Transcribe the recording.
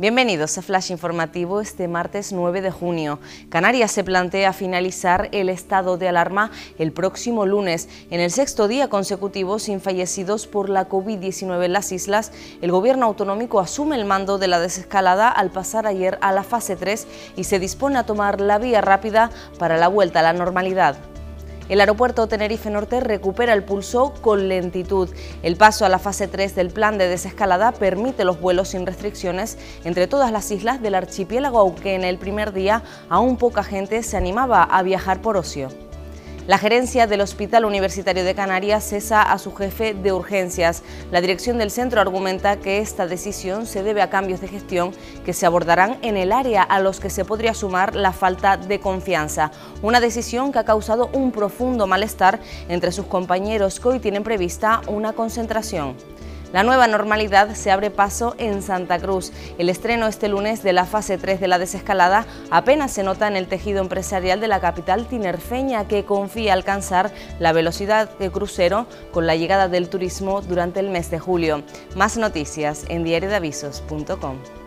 Bienvenidos a Flash Informativo este martes 9 de junio. Canarias se plantea finalizar el estado de alarma el próximo lunes. En el sexto día consecutivo sin fallecidos por la COVID-19 en las islas, el gobierno autonómico asume el mando de la desescalada al pasar ayer a la fase 3 y se dispone a tomar la vía rápida para la vuelta a la normalidad. El aeropuerto Tenerife Norte recupera el pulso con lentitud. El paso a la fase 3 del plan de desescalada permite los vuelos sin restricciones entre todas las islas del archipiélago, aunque en el primer día aún poca gente se animaba a viajar por ocio. La gerencia del Hospital Universitario de Canarias cesa a su jefe de urgencias. La dirección del centro argumenta que esta decisión se debe a cambios de gestión que se abordarán en el área a los que se podría sumar la falta de confianza. Una decisión que ha causado un profundo malestar entre sus compañeros que hoy tienen prevista una concentración. La nueva normalidad se abre paso en Santa Cruz. El estreno este lunes de la fase 3 de la desescalada apenas se nota en el tejido empresarial de la capital tinerfeña, que confía alcanzar la velocidad de crucero con la llegada del turismo durante el mes de julio. Más noticias en diariodeavisos.com.